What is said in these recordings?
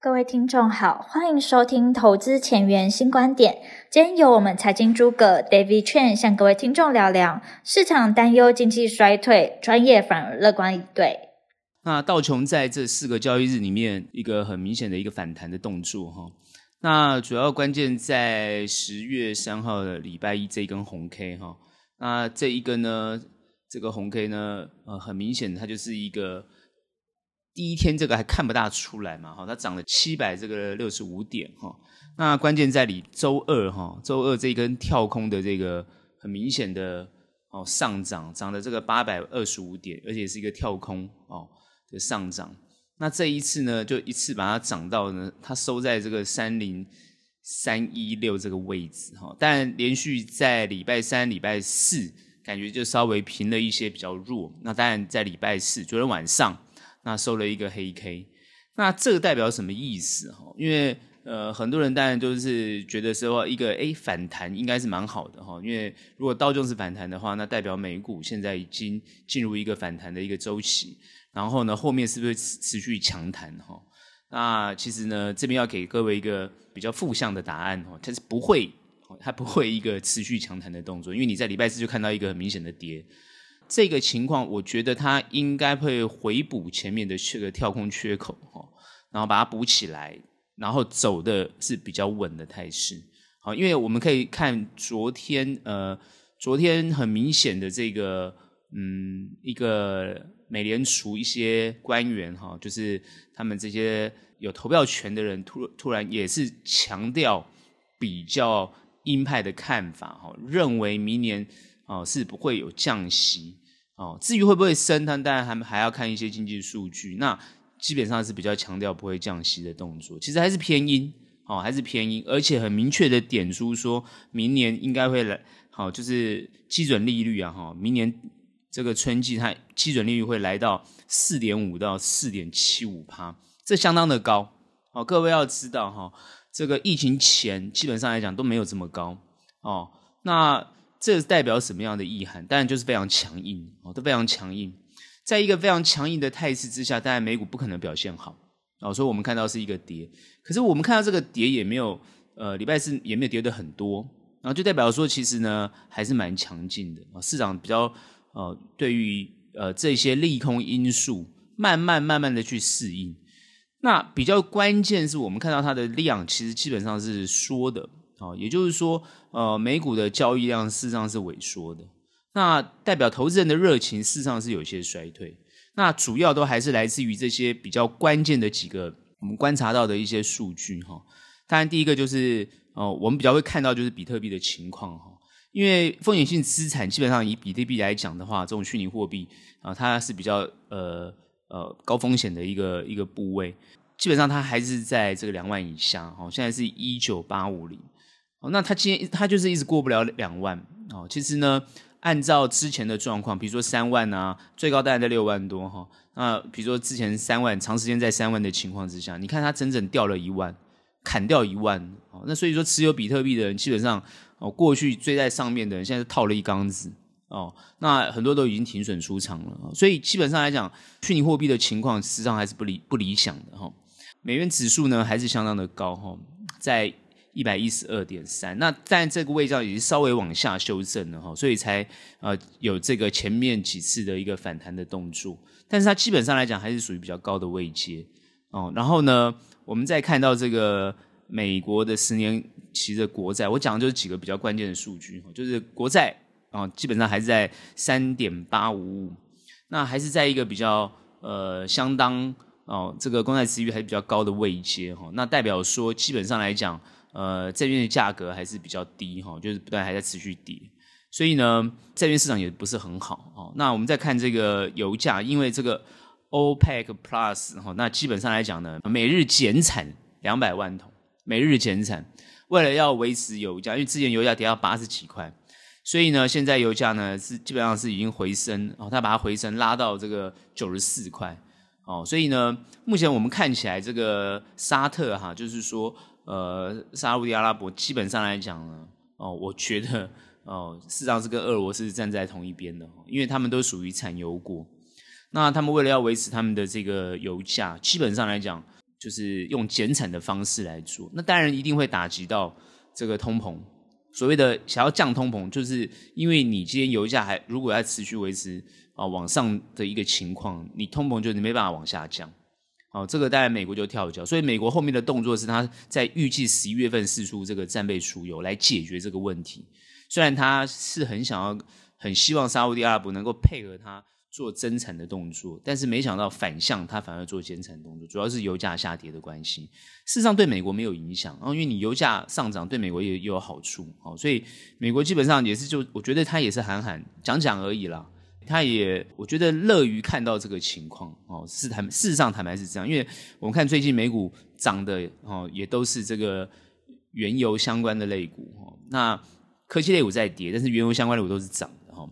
各位听众好，欢迎收听投资前沿新观点。今天由我们财经诸葛 David Chen 向各位听众聊聊市场担忧经济衰退，专业反而乐观以对。那道琼在这四个交易日里面，一个很明显的一个反弹的动作哈。那主要关键在十月三号的礼拜一这一根红 K 哈。那这一根呢，这个红 K 呢，呃，很明显它就是一个。第一天这个还看不大出来嘛，哈，它涨了七百这个六十五点，哈，那关键在你周二，哈，周二这根跳空的这个很明显的哦上涨，涨了这个八百二十五点，而且是一个跳空哦的上涨。那这一次呢，就一次把它涨到呢，它收在这个三零三一六这个位置，哈，但连续在礼拜三、礼拜四感觉就稍微平了一些，比较弱。那当然在礼拜四昨天晚上。那收了一个黑 K，那这个代表什么意思哈？因为呃，很多人当然就是觉得说一个诶反弹应该是蛮好的哈，因为如果道琼斯反弹的话，那代表美股现在已经进入一个反弹的一个周期，然后呢，后面是不是持续强弹哈？那其实呢，这边要给各位一个比较负向的答案哈，它是不会，它不会一个持续强弹的动作，因为你在礼拜四就看到一个很明显的跌。这个情况，我觉得它应该会回补前面的这个跳空缺口哈，然后把它补起来，然后走的是比较稳的态势。好，因为我们可以看昨天，呃，昨天很明显的这个，嗯，一个美联储一些官员哈，就是他们这些有投票权的人，突突然也是强调比较鹰派的看法，哈，认为明年。哦，是不会有降息哦。至于会不会升，它当然还还要看一些经济数据。那基本上是比较强调不会降息的动作，其实还是偏鹰哦，还是偏鹰，而且很明确的点出说明年应该会来，好，就是基准利率啊，哈，明年这个春季它基准利率会来到四点五到四点七五趴，这相当的高哦。各位要知道哈，这个疫情前基本上来讲都没有这么高哦。那这代表什么样的意涵？当然就是非常强硬哦，都非常强硬。在一个非常强硬的态势之下，当然美股不可能表现好哦，所以我们看到是一个跌。可是我们看到这个跌也没有，呃，礼拜四也没有跌的很多，然后就代表说其实呢还是蛮强劲的啊。市场比较呃对于呃这些利空因素慢慢慢慢的去适应。那比较关键是我们看到它的量其实基本上是缩的。哦，也就是说，呃，美股的交易量事实上是萎缩的，那代表投资人的热情事实上是有些衰退。那主要都还是来自于这些比较关键的几个我们观察到的一些数据哈。当然，第一个就是呃，我们比较会看到就是比特币的情况哈，因为风险性资产基本上以比特币来讲的话，这种虚拟货币啊，它是比较呃呃高风险的一个一个部位，基本上它还是在这个两万以下哦，现在是一九八五零。哦，那他今天他就是一直过不了两万哦。其实呢，按照之前的状况，比如说三万啊，最高大概在六万多哈。那比如说之前三万，长时间在三万的情况之下，你看它整整掉了一万，砍掉一万哦。那所以说，持有比特币的人基本上哦，过去追在上面的人，现在套了一缸子哦。那很多都已经停损出场了。所以基本上来讲，虚拟货币的情况实际上还是不理不理想的哈。美元指数呢，还是相当的高哈，在。一百一十二点三，那但这个位置上已经稍微往下修正了哈，所以才呃有这个前面几次的一个反弹的动作，但是它基本上来讲还是属于比较高的位阶哦。然后呢，我们再看到这个美国的十年期的国债，我讲的就是几个比较关键的数据，就是国债啊，基本上还是在三点八五五，那还是在一个比较呃相当哦这个公债殖利率还是比较高的位阶哈，那代表说基本上来讲。呃，这边的价格还是比较低哈，就是不断还在持续跌，所以呢，这边市场也不是很好哦。那我们再看这个油价，因为这个 OPEC Plus 哈，那基本上来讲呢，每日减产两百万桶，每日减产，为了要维持油价，因为之前油价跌到八十几块，所以呢，现在油价呢是基本上是已经回升哦，它把它回升拉到这个九十四块哦，所以呢，目前我们看起来这个沙特哈，就是说。呃，沙乌地阿拉伯基本上来讲呢，哦，我觉得哦，事实上是跟俄罗斯站在同一边的，因为他们都属于产油国。那他们为了要维持他们的这个油价，基本上来讲，就是用减产的方式来做，那当然一定会打击到这个通膨。所谓的想要降通膨，就是因为你今天油价还如果要持续维持啊往上的一个情况，你通膨就你没办法往下降。好，这个当然美国就跳脚，所以美国后面的动作是他在预计十一月份试出这个战备储油来解决这个问题。虽然他是很想要、很希望沙乌地阿拉伯能够配合他。做增产的动作，但是没想到反向，他反而做减产动作，主要是油价下跌的关系。事实上对美国没有影响，然后因为你油价上涨，对美国也也有好处，哦，所以美国基本上也是就，我觉得他也是喊喊讲讲而已啦。他也我觉得乐于看到这个情况，哦，是坦事实上坦白是这样，因为我们看最近美股涨的哦，也都是这个原油相关的类股，哦，那科技类股在跌，但是原油相关的股都是涨的，哈。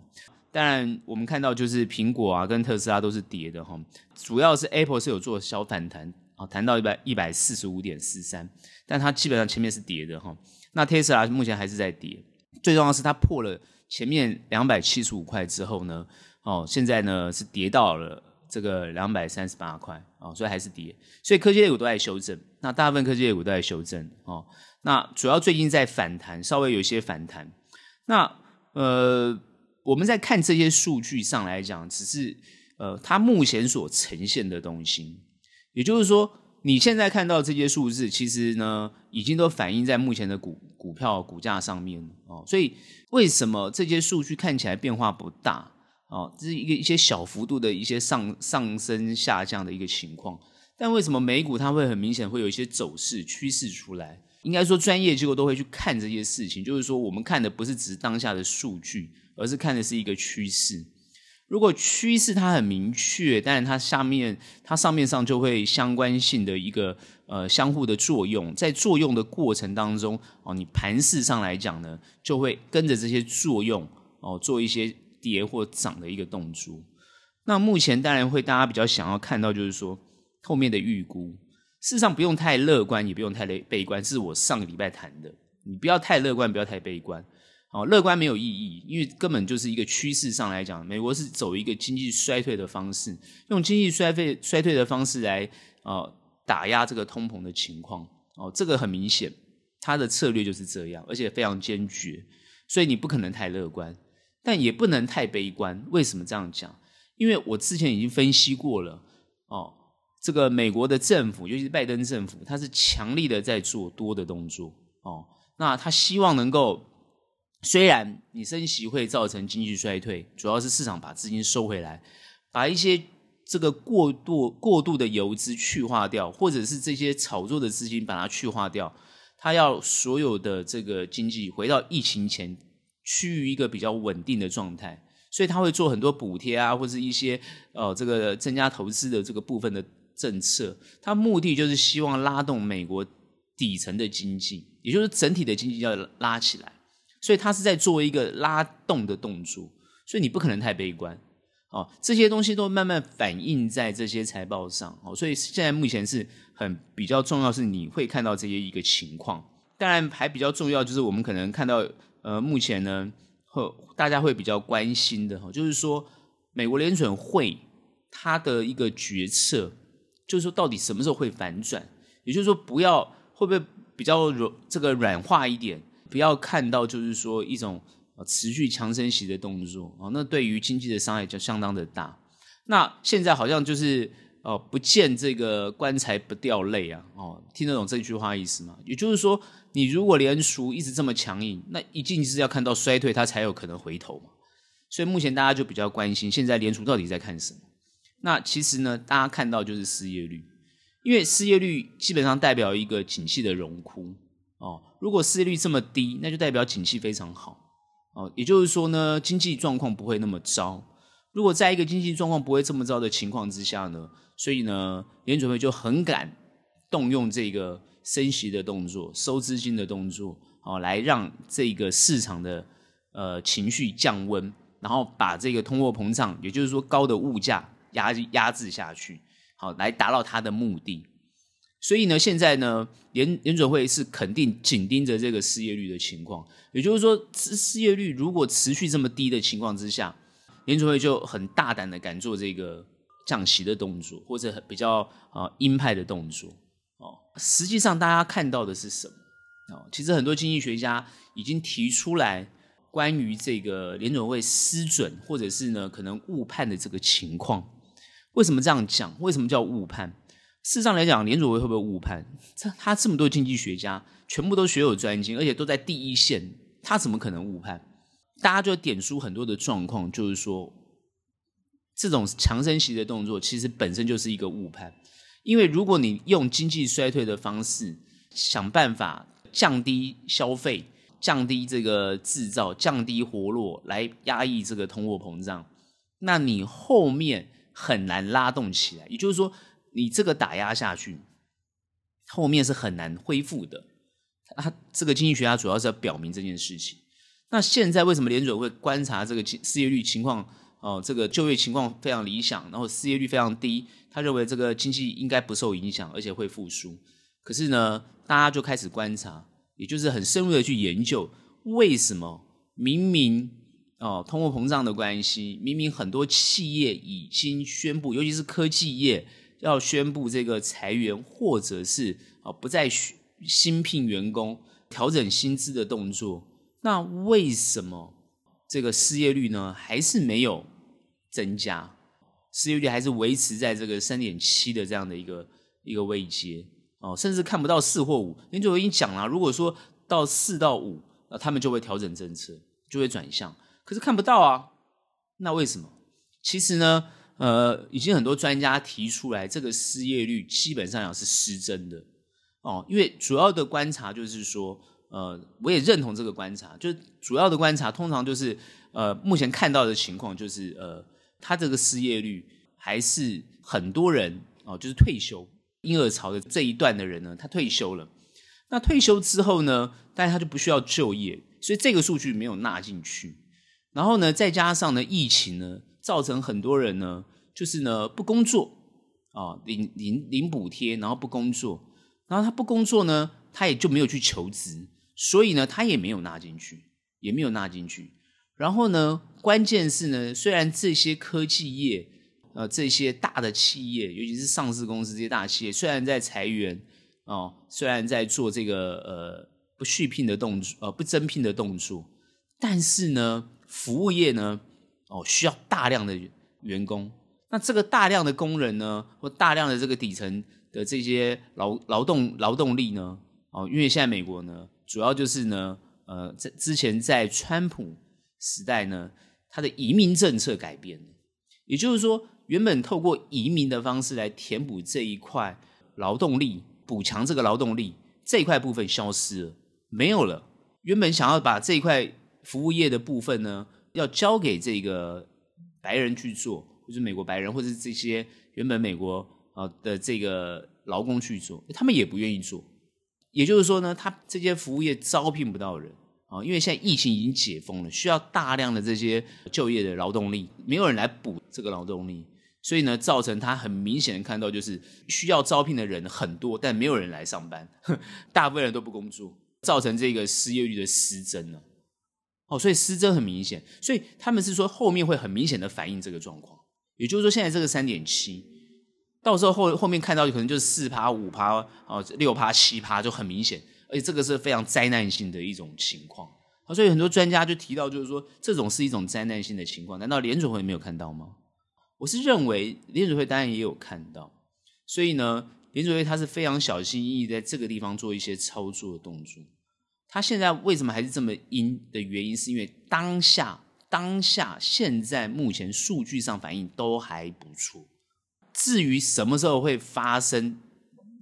当然，我们看到就是苹果啊，跟特斯拉都是跌的哈。主要是 Apple 是有做小反弹啊，弹到一百一百四十五点四三，但它基本上前面是跌的哈。那特斯拉目前还是在跌，最重要的是它破了前面两百七十五块之后呢，哦，现在呢是跌到了这个两百三十八块啊，所以还是跌。所以科技类股都在修正，那大部分科技类股都在修正哦。那主要最近在反弹，稍微有一些反弹。那呃。我们在看这些数据上来讲，只是呃，它目前所呈现的东西，也就是说，你现在看到这些数字，其实呢，已经都反映在目前的股股票股价上面哦。所以，为什么这些数据看起来变化不大？哦，这是一个一些小幅度的一些上上升下降的一个情况。但为什么美股它会很明显会有一些走势趋势出来？应该说，专业机构都会去看这些事情，就是说，我们看的不是只是当下的数据。而是看的是一个趋势，如果趋势它很明确，但是它下面它上面上就会相关性的一个呃相互的作用，在作用的过程当中哦，你盘势上来讲呢，就会跟着这些作用哦做一些跌或涨的一个动作。那目前当然会大家比较想要看到就是说后面的预估，事实上不用太乐观，也不用太悲观，是我上个礼拜谈的，你不要太乐观，不要太悲观。哦，乐观没有意义，因为根本就是一个趋势上来讲，美国是走一个经济衰退的方式，用经济衰退衰退的方式来呃打压这个通膨的情况。哦，这个很明显，他的策略就是这样，而且非常坚决，所以你不可能太乐观，但也不能太悲观。为什么这样讲？因为我之前已经分析过了，哦，这个美国的政府，尤其是拜登政府，他是强力的在做多的动作。哦，那他希望能够。虽然你升息会造成经济衰退，主要是市场把资金收回来，把一些这个过度过度的游资去化掉，或者是这些炒作的资金把它去化掉，他要所有的这个经济回到疫情前趋于一个比较稳定的状态，所以他会做很多补贴啊，或者一些呃这个增加投资的这个部分的政策，他目的就是希望拉动美国底层的经济，也就是整体的经济要拉起来。所以他是在做一个拉动的动作，所以你不可能太悲观，哦，这些东西都慢慢反映在这些财报上，哦，所以现在目前是很比较重要，是你会看到这些一个情况。当然还比较重要就是我们可能看到，呃，目前呢，和大家会比较关心的哈，就是说美国联准会它的一个决策，就是说到底什么时候会反转，也就是说不要会不会比较软这个软化一点。不要看到就是说一种持续强升息的动作啊，那对于经济的伤害就相当的大。那现在好像就是哦，不见这个棺材不掉泪啊，哦，听得懂这句话意思吗？也就是说，你如果联储一直这么强硬，那一定是要看到衰退，它才有可能回头嘛。所以目前大家就比较关心，现在联储到底在看什么？那其实呢，大家看到就是失业率，因为失业率基本上代表一个景气的荣枯。哦，如果失业率这么低，那就代表景气非常好。哦，也就是说呢，经济状况不会那么糟。如果在一个经济状况不会这么糟的情况之下呢，所以呢，联准会就很敢动用这个升息的动作、收资金的动作，哦，来让这个市场的呃情绪降温，然后把这个通货膨胀，也就是说高的物价压压制下去，好，来达到它的目的。所以呢，现在呢，联联准会是肯定紧盯着这个失业率的情况，也就是说，失失业率如果持续这么低的情况之下，联准会就很大胆的敢做这个降息的动作，或者比较啊鹰派的动作。哦，实际上大家看到的是什么？哦，其实很多经济学家已经提出来关于这个联准会失准或者是呢可能误判的这个情况。为什么这样讲？为什么叫误判？事实上来讲，联准会会不会误判？这他这么多经济学家全部都学有专精，而且都在第一线，他怎么可能误判？大家就点出很多的状况，就是说，这种强身息的动作其实本身就是一个误判。因为如果你用经济衰退的方式想办法降低消费、降低这个制造、降低活络来压抑这个通货膨胀，那你后面很难拉动起来。也就是说。你这个打压下去，后面是很难恢复的。啊这个经济学家主要是要表明这件事情。那现在为什么联准会观察这个失业率情况？哦，这个就业情况非常理想，然后失业率非常低，他认为这个经济应该不受影响，而且会复苏。可是呢，大家就开始观察，也就是很深入的去研究，为什么明明哦通货膨胀的关系，明明很多企业已经宣布，尤其是科技业。要宣布这个裁员，或者是啊不再新聘员工、调整薪资的动作，那为什么这个失业率呢还是没有增加？失业率还是维持在这个三点七的这样的一个一个位阶哦，甚至看不到四或五。您就已经讲了，如果说到四到五，那他们就会调整政策，就会转向。可是看不到啊，那为什么？其实呢？呃，已经很多专家提出来，这个失业率基本上讲是失真的哦，因为主要的观察就是说，呃，我也认同这个观察，就主要的观察通常就是，呃，目前看到的情况就是，呃，他这个失业率还是很多人哦，就是退休婴儿潮的这一段的人呢，他退休了，那退休之后呢，但他就不需要就业，所以这个数据没有纳进去，然后呢，再加上呢，疫情呢。造成很多人呢，就是呢不工作啊，领领领补贴，然后不工作，然后他不工作呢，他也就没有去求职，所以呢，他也没有纳进去，也没有纳进去。然后呢，关键是呢，虽然这些科技业，呃，这些大的企业，尤其是上市公司这些大企业，虽然在裁员哦，虽然在做这个呃不续聘的动作，呃不增聘的动作，但是呢，服务业呢。哦，需要大量的员工，那这个大量的工人呢，或大量的这个底层的这些劳劳动劳动力呢，哦，因为现在美国呢，主要就是呢，呃，在之前在川普时代呢，他的移民政策改变了，也就是说，原本透过移民的方式来填补这一块劳动力，补强这个劳动力这一块部分消失了，没有了。原本想要把这一块服务业的部分呢。要交给这个白人去做，或者美国白人，或者这些原本美国啊的这个劳工去做，他们也不愿意做。也就是说呢，他这些服务业招聘不到人啊，因为现在疫情已经解封了，需要大量的这些就业的劳动力，没有人来补这个劳动力，所以呢，造成他很明显的看到就是需要招聘的人很多，但没有人来上班，大部分人都不工作，造成这个失业率的失真了。哦，所以失真很明显，所以他们是说后面会很明显的反映这个状况，也就是说现在这个三点七，到时候后后面看到可能就是四趴、五趴、哦六趴、七趴就很明显，这个是非常灾难性的一种情况。所以很多专家就提到，就是说这种是一种灾难性的情况，难道联准会没有看到吗？我是认为联准会当然也有看到，所以呢，联准会他是非常小心翼翼在这个地方做一些操作的动作。他现在为什么还是这么阴的原因，是因为当下当下现在目前数据上反应都还不错。至于什么时候会发生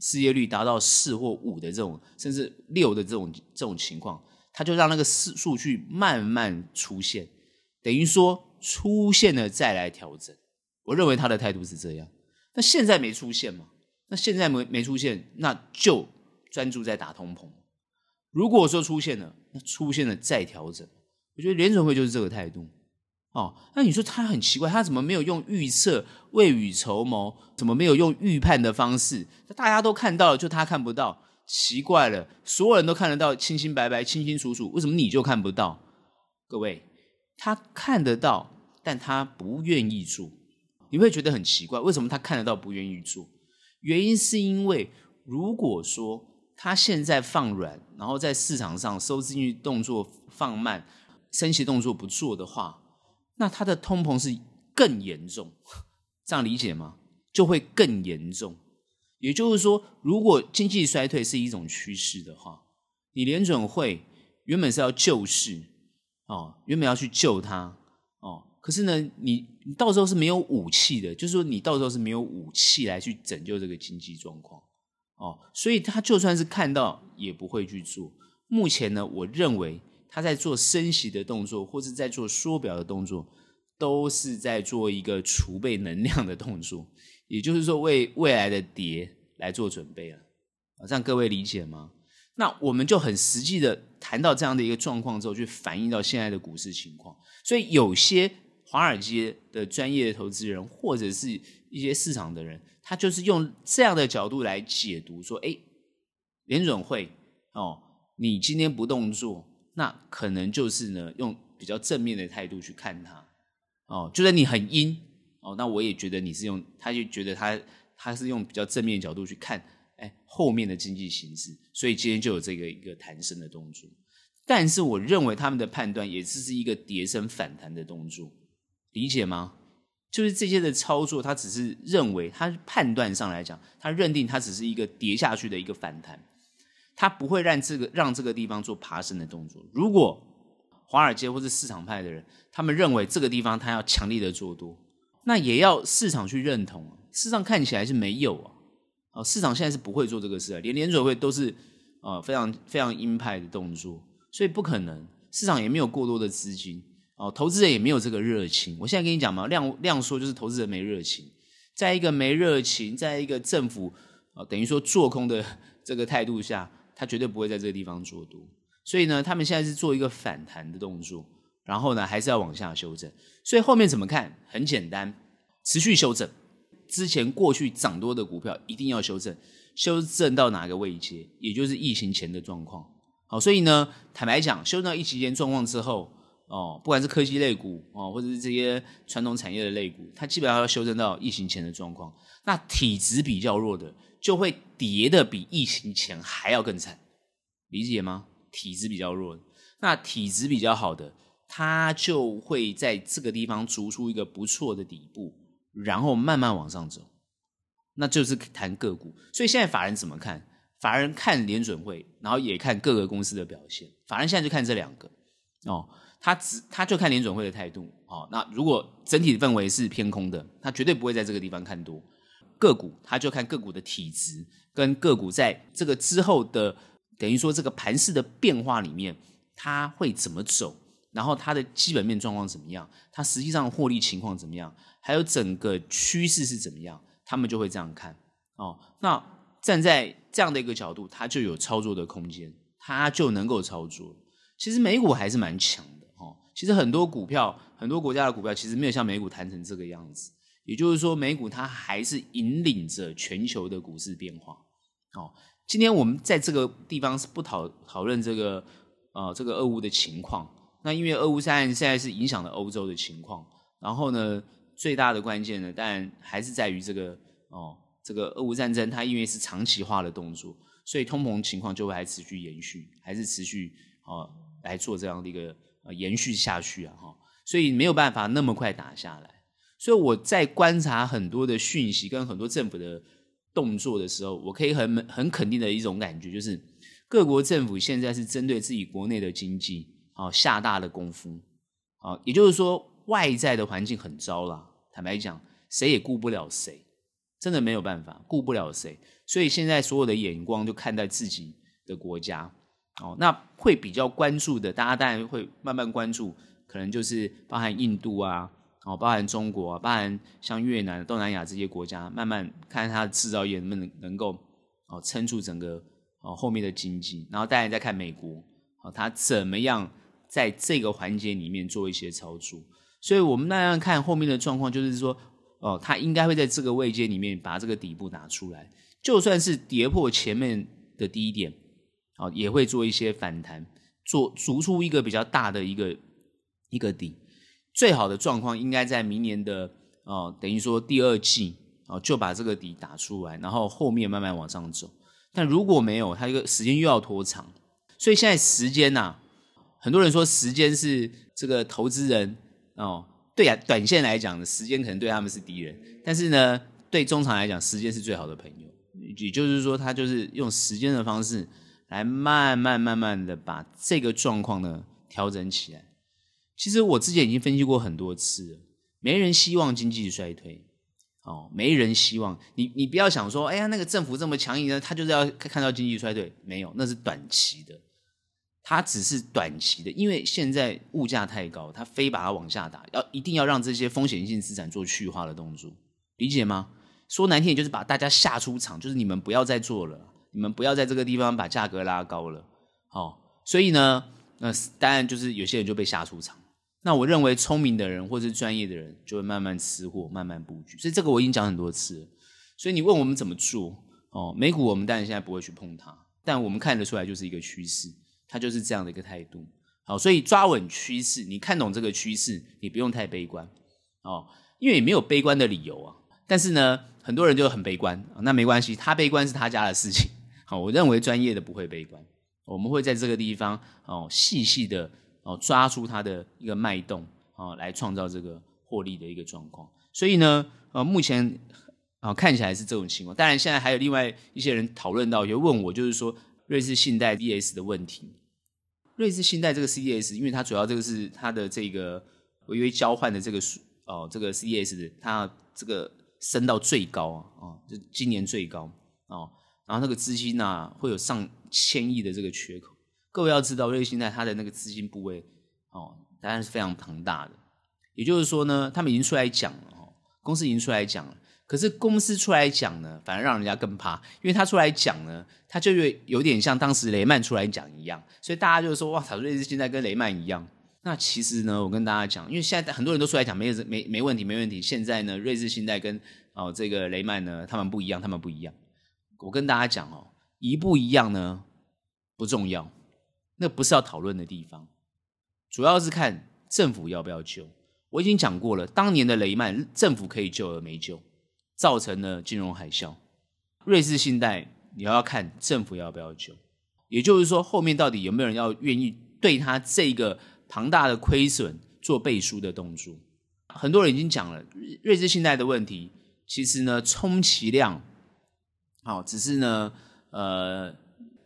失业率达到四或五的这种，甚至六的这种这种情况，他就让那个数数据慢慢出现，等于说出现了再来调整。我认为他的态度是这样。那现在没出现嘛？那现在没没出现，那就专注在打通膨。如果说出现了，那出现了再调整，我觉得联准会就是这个态度哦。那你说他很奇怪，他怎么没有用预测、未雨绸缪，怎么没有用预判的方式？大家都看到了，就他看不到，奇怪了。所有人都看得到，清清白白、清清楚楚，为什么你就看不到？各位，他看得到，但他不愿意做，你会觉得很奇怪，为什么他看得到不愿意做？原因是因为如果说他现在放软，然后在市场上收资金动作放慢，升息动作不做的话，那它的通膨是更严重，这样理解吗？就会更严重。也就是说，如果经济衰退是一种趋势的话，你联准会原本是要救市哦，原本要去救它哦，可是呢，你你到时候是没有武器的，就是说你到时候是没有武器来去拯救这个经济状况哦，所以他就算是看到也不会去做。目前呢，我认为他在做升息的动作，或是在做缩表的动作，都是在做一个储备能量的动作。也就是说，为未来的跌来做准备了，啊，这样各位理解吗？那我们就很实际的谈到这样的一个状况之后，去反映到现在的股市情况。所以，有些华尔街的专业的投资人，或者是一些市场的人，他就是用这样的角度来解读，说：哎，联准会哦，你今天不动作，那可能就是呢，用比较正面的态度去看它，哦，就算你很阴。哦，那我也觉得你是用，他就觉得他他是用比较正面角度去看，哎，后面的经济形势，所以今天就有这个一个弹升的动作。但是我认为他们的判断也只是一个跌升反弹的动作，理解吗？就是这些的操作，他只是认为他判断上来讲，他认定它只是一个跌下去的一个反弹，他不会让这个让这个地方做爬升的动作。如果华尔街或是市场派的人，他们认为这个地方他要强力的做多。那也要市场去认同啊，市场看起来是没有啊，哦，市场现在是不会做这个事啊，连联准会都是啊非常非常鹰派的动作，所以不可能，市场也没有过多的资金哦，投资人也没有这个热情。我现在跟你讲嘛，量量说就是投资人没热情，在一个没热情，在一个政府啊等于说做空的 这个态度下，他绝对不会在这个地方做多，所以呢，他们现在是做一个反弹的动作。然后呢，还是要往下修正，所以后面怎么看？很简单，持续修正。之前过去涨多的股票一定要修正，修正到哪个位阶？也就是疫情前的状况。好，所以呢，坦白讲，修正到疫情前状况之后，哦，不管是科技类股哦，或者是这些传统产业的类股，它基本上要修正到疫情前的状况。那体质比较弱的，就会跌得比疫情前还要更惨，理解吗？体质比较弱，那体质比较好的。它就会在这个地方逐出一个不错的底部，然后慢慢往上走，那就是谈个股。所以现在法人怎么看？法人看联准会，然后也看各个公司的表现。法人现在就看这两个哦，他只他就看联准会的态度哦。那如果整体的氛围是偏空的，他绝对不会在这个地方看多个股，他就看个股的体质跟个股在这个之后的等于说这个盘势的变化里面，它会怎么走。然后它的基本面状况怎么样？它实际上获利情况怎么样？还有整个趋势是怎么样？他们就会这样看哦。那站在这样的一个角度，它就有操作的空间，它就能够操作。其实美股还是蛮强的。其实很多股票，很多国家的股票，其实没有像美股弹成这个样子。也就是说，美股它还是引领着全球的股市变化。哦，今天我们在这个地方是不讨讨论这个呃这个俄乌的情况。那因为俄乌战现在是影响了欧洲的情况，然后呢，最大的关键呢，当然还是在于这个哦，这个俄乌战争它因为是长期化的动作，所以通膨情况就会还持续延续，还是持续哦来做这样的一个呃延续下去啊哈，所以没有办法那么快打下来。所以我在观察很多的讯息跟很多政府的动作的时候，我可以很很肯定的一种感觉就是，各国政府现在是针对自己国内的经济。好，下大的功夫，啊，也就是说，外在的环境很糟了。坦白讲，谁也顾不了谁，真的没有办法，顾不了谁。所以现在所有的眼光就看待自己的国家。哦，那会比较关注的，大家当然会慢慢关注，可能就是包含印度啊，哦，包含中国啊，包含像越南、东南亚这些国家，慢慢看它的制造业能不能能够哦撑住整个哦后面的经济。然后当然再看美国，哦，它怎么样。在这个环节里面做一些操作，所以我们那样看后面的状况，就是说，哦，它应该会在这个位阶里面把这个底部拿出来，就算是跌破前面的低点，哦，也会做一些反弹，做逐出一个比较大的一个一个底。最好的状况应该在明年的哦，等于说第二季哦，就把这个底打出来，然后后面慢慢往上走。但如果没有，它一个时间又要拖长。所以现在时间呐、很多人说时间是这个投资人哦，对啊，短线来讲的时间可能对他们是敌人，但是呢，对中长来讲，时间是最好的朋友。也就是说，他就是用时间的方式来慢慢慢慢的把这个状况呢调整起来。其实我之前已经分析过很多次了，没人希望经济衰退。哦，没人希望你，你不要想说，哎呀，那个政府这么强硬呢，他就是要看到经济衰退，没有，那是短期的，他只是短期的，因为现在物价太高，他非把它往下打，要一定要让这些风险性资产做去化的动作，理解吗？说难听点，就是把大家吓出场，就是你们不要再做了，你们不要在这个地方把价格拉高了，哦，所以呢，那当然就是有些人就被吓出场。那我认为聪明的人或是专业的人就会慢慢吃货，慢慢布局。所以这个我已经讲很多次了。所以你问我们怎么做哦？美股我们当然现在不会去碰它，但我们看得出来就是一个趋势，它就是这样的一个态度。好，所以抓稳趋势，你看懂这个趋势，你不用太悲观哦，因为也没有悲观的理由啊。但是呢，很多人就很悲观，那没关系，他悲观是他家的事情。好，我认为专业的不会悲观，我们会在这个地方哦细细的。哦，抓出它的一个脉动，哦，来创造这个获利的一个状况。所以呢，呃，目前啊看起来是这种情况。当然，现在还有另外一些人讨论到，就问我，就是说瑞士信贷 CDS 的问题。瑞士信贷这个 CDS，因为它主要这个是它的这个违约交换的这个数哦，这个 CDS 它这个升到最高啊，哦，就今年最高哦，然后那个资金呢会有上千亿的这个缺口。各位要知道，瑞信贷它的那个资金部位，哦，当然是非常庞大的。也就是说呢，他们已经出来讲了，哦，公司已经出来讲了。可是公司出来讲呢，反而让人家更怕，因为他出来讲呢，他就有有点像当时雷曼出来讲一样，所以大家就说哇，操，瑞士信贷跟雷曼一样。那其实呢，我跟大家讲，因为现在很多人都出来讲，没没没问题，没问题。现在呢，瑞士信贷跟哦这个雷曼呢，他们不一样，他们不一样。我跟大家讲哦，一不一样呢，不重要。那不是要讨论的地方，主要是看政府要不要救。我已经讲过了，当年的雷曼，政府可以救而没救，造成了金融海啸。瑞士信贷，你要看政府要不要救，也就是说，后面到底有没有人要愿意对他这个庞大的亏损做背书的动作？很多人已经讲了，瑞士信贷的问题，其实呢，充其量，好，只是呢，呃，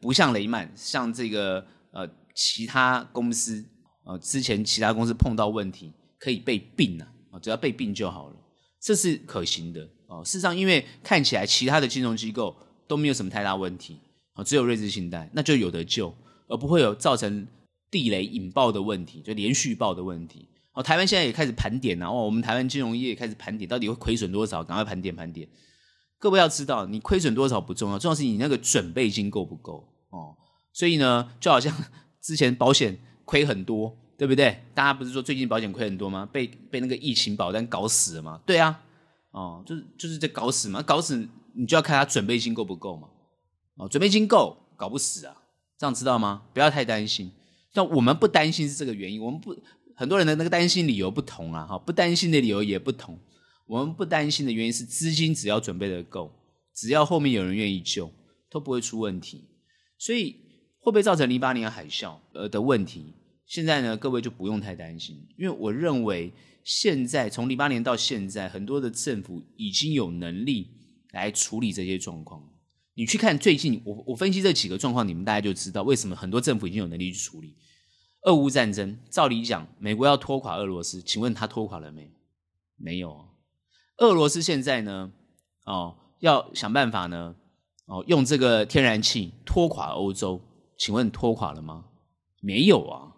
不像雷曼，像这个。呃，其他公司，呃，之前其他公司碰到问题可以被并啊，只要被并就好了，这是可行的哦。事实上，因为看起来其他的金融机构都没有什么太大问题，哦，只有瑞士信贷，那就有得救，而不会有造成地雷引爆的问题，就连续爆的问题。哦，台湾现在也开始盘点啊，哦，我们台湾金融业也开始盘点，到底会亏损多少？赶快盘点盘点。各位要知道，你亏损多少不重要，重要是你那个准备金够不够哦。所以呢，就好像 之前保险亏很多，对不对？大家不是说最近保险亏很多吗？被被那个疫情保单搞死了吗？对啊，哦，就是就是在搞死嘛，搞死你就要看他准备金够不够嘛。哦，准备金够，搞不死啊，这样知道吗？不要太担心。但我们不担心是这个原因，我们不很多人的那个担心理由不同啊，哈，不担心的理由也不同。我们不担心的原因是资金只要准备的够，只要后面有人愿意救，都不会出问题。所以。会不会造成零八年海啸呃的问题？现在呢，各位就不用太担心，因为我认为现在从零八年到现在，很多的政府已经有能力来处理这些状况。你去看最近，我我分析这几个状况，你们大家就知道为什么很多政府已经有能力去处理。俄乌战争，照理讲，美国要拖垮俄罗斯，请问他拖垮了没？没有。俄罗斯现在呢，哦，要想办法呢，哦，用这个天然气拖垮欧洲。请问拖垮了吗？没有啊。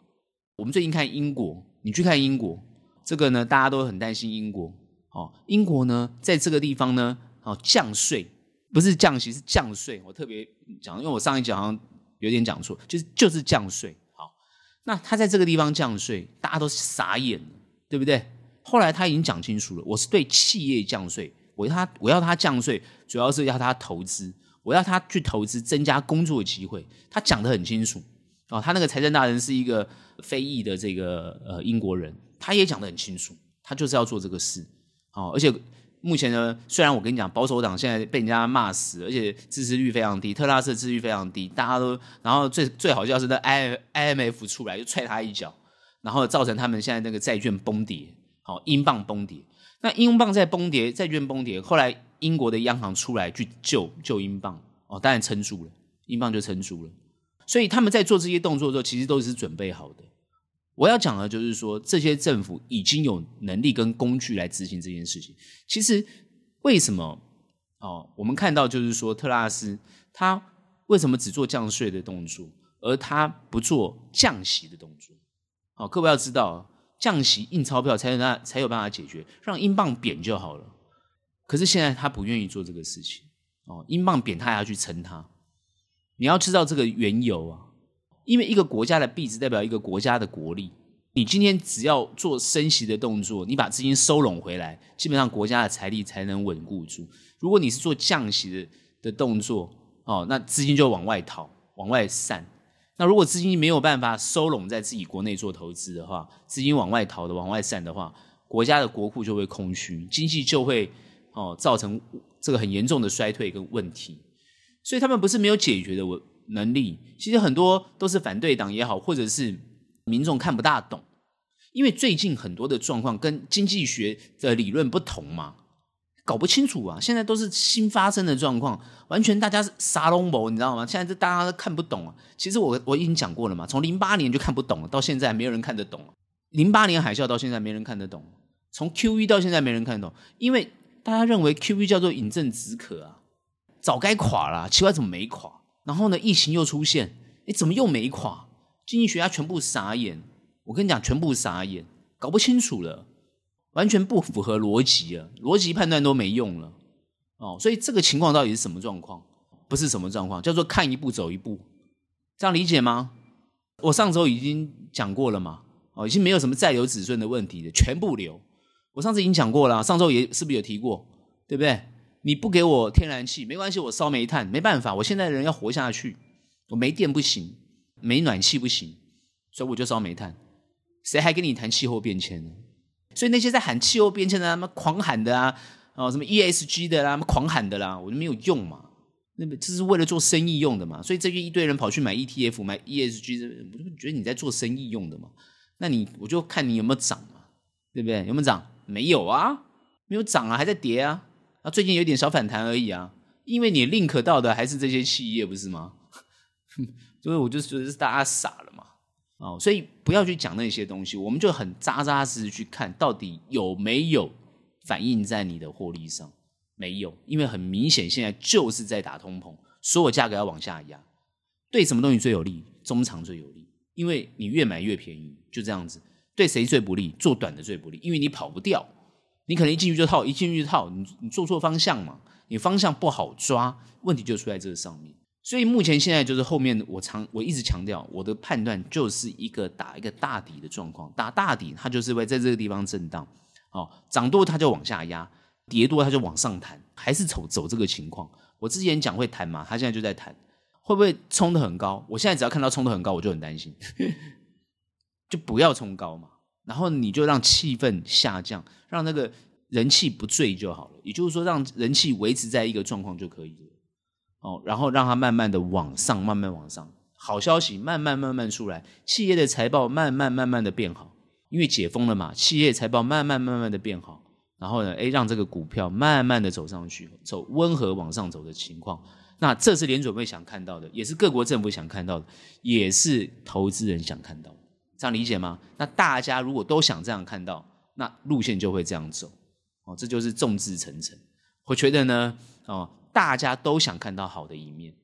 我们最近看英国，你去看英国，这个呢，大家都很担心英国。哦，英国呢，在这个地方呢，哦，降税不是降息，是降税。我特别讲，因为我上一讲好像有点讲错，就是就是降税。好，那他在这个地方降税，大家都傻眼了，对不对？后来他已经讲清楚了，我是对企业降税，我要他，我要他降税，主要是要他投资。我要他去投资，增加工作机会。他讲得很清楚哦，他那个财政大臣是一个非裔的这个呃英国人，他也讲得很清楚，他就是要做这个事哦。而且目前呢，虽然我跟你讲，保守党现在被人家骂死，而且支持率非常低，特拉斯的支持率非常低，大家都，然后最最好笑是那 I IMF 出来就踹他一脚，然后造成他们现在那个债券崩跌，哦，英镑崩跌。那英镑在崩跌，债券崩跌，后来英国的央行出来去救救英镑，哦，当然撑住了，英镑就撑住了。所以他们在做这些动作的时候，其实都是准备好的。我要讲的就是说，这些政府已经有能力跟工具来执行这件事情。其实，为什么哦？我们看到就是说，特拉斯他为什么只做降税的动作，而他不做降息的动作？哦，各位要知道，降息印钞票才有那才有办法解决，让英镑贬就好了。可是现在他不愿意做这个事情哦，英镑贬他还要去撑它。你要知道这个缘由啊。因为一个国家的币值代表一个国家的国力，你今天只要做升息的动作，你把资金收拢回来，基本上国家的财力才能稳固住。如果你是做降息的的动作，哦，那资金就往外逃，往外散。那如果资金没有办法收拢在自己国内做投资的话，资金往外逃的、往外散的话，国家的国库就会空虚，经济就会哦造成这个很严重的衰退跟问题。所以他们不是没有解决的问能力其实很多都是反对党也好，或者是民众看不大懂，因为最近很多的状况跟经济学的理论不同嘛，搞不清楚啊。现在都是新发生的状况，完全大家是沙龙博，你知道吗？现在这大家都看不懂啊。其实我我已经讲过了嘛，从零八年就看不懂了，到现在没有人看得懂。零八年海啸到现在没人看得懂，从 QE 到现在没人看得懂，因为大家认为 QE 叫做饮鸩止渴啊，早该垮了，奇怪怎么没垮？然后呢，疫情又出现，哎，怎么又没垮？经济学家全部傻眼。我跟你讲，全部傻眼，搞不清楚了，完全不符合逻辑了，逻辑判断都没用了。哦，所以这个情况到底是什么状况？不是什么状况，叫做看一步走一步，这样理解吗？我上周已经讲过了嘛，哦，已经没有什么再留子孙的问题了，全部留。我上次已经讲过了，上周也是不是有提过，对不对？你不给我天然气没关系，我烧煤炭没办法。我现在的人要活下去，我没电不行，没暖气不行，所以我就烧煤炭。谁还跟你谈气候变迁呢？所以那些在喊气候变迁的啊，什么狂喊的啊，哦，什么 ESG 的啦，什么狂喊的啦，我就没有用嘛。那么这是为了做生意用的嘛。所以这边一堆人跑去买 ETF、买 ESG，我就觉得你在做生意用的嘛。那你我就看你有没有涨嘛，对不对？有没有涨？没有啊，没有涨啊，还在跌啊。啊，最近有点小反弹而已啊，因为你 link 到的还是这些企业，不是吗？所以我就觉得是大家傻了，哦，所以不要去讲那些东西，我们就很扎扎实实去看到底有没有反映在你的获利上，没有，因为很明显现在就是在打通膨，所有价格要往下压，对什么东西最有利？中长最有利，因为你越买越便宜，就这样子。对谁最不利？做短的最不利，因为你跑不掉。你可能一进去就套，一进去就套，你你做错方向嘛，你方向不好抓，问题就出在这个上面。所以目前现在就是后面我常我一直强调，我的判断就是一个打一个大底的状况，打大底它就是会在这个地方震荡，哦，涨多它就往下压，跌多它就往上弹，还是走走这个情况。我之前讲会弹嘛，它现在就在弹，会不会冲得很高？我现在只要看到冲得很高，我就很担心，就不要冲高嘛。然后你就让气氛下降，让那个人气不坠就好了。也就是说，让人气维持在一个状况就可以了。哦，然后让它慢慢的往上，慢慢往上。好消息慢慢慢慢出来，企业的财报慢慢慢慢的变好，因为解封了嘛，企业财报慢慢慢慢的变好。然后呢，诶，让这个股票慢慢的走上去，走温和往上走的情况。那这是联准会想看到的，也是各国政府想看到的，也是投资人想看到的。这样理解吗？那大家如果都想这样看到，那路线就会这样走，哦，这就是众志成城。我觉得呢，哦，大家都想看到好的一面，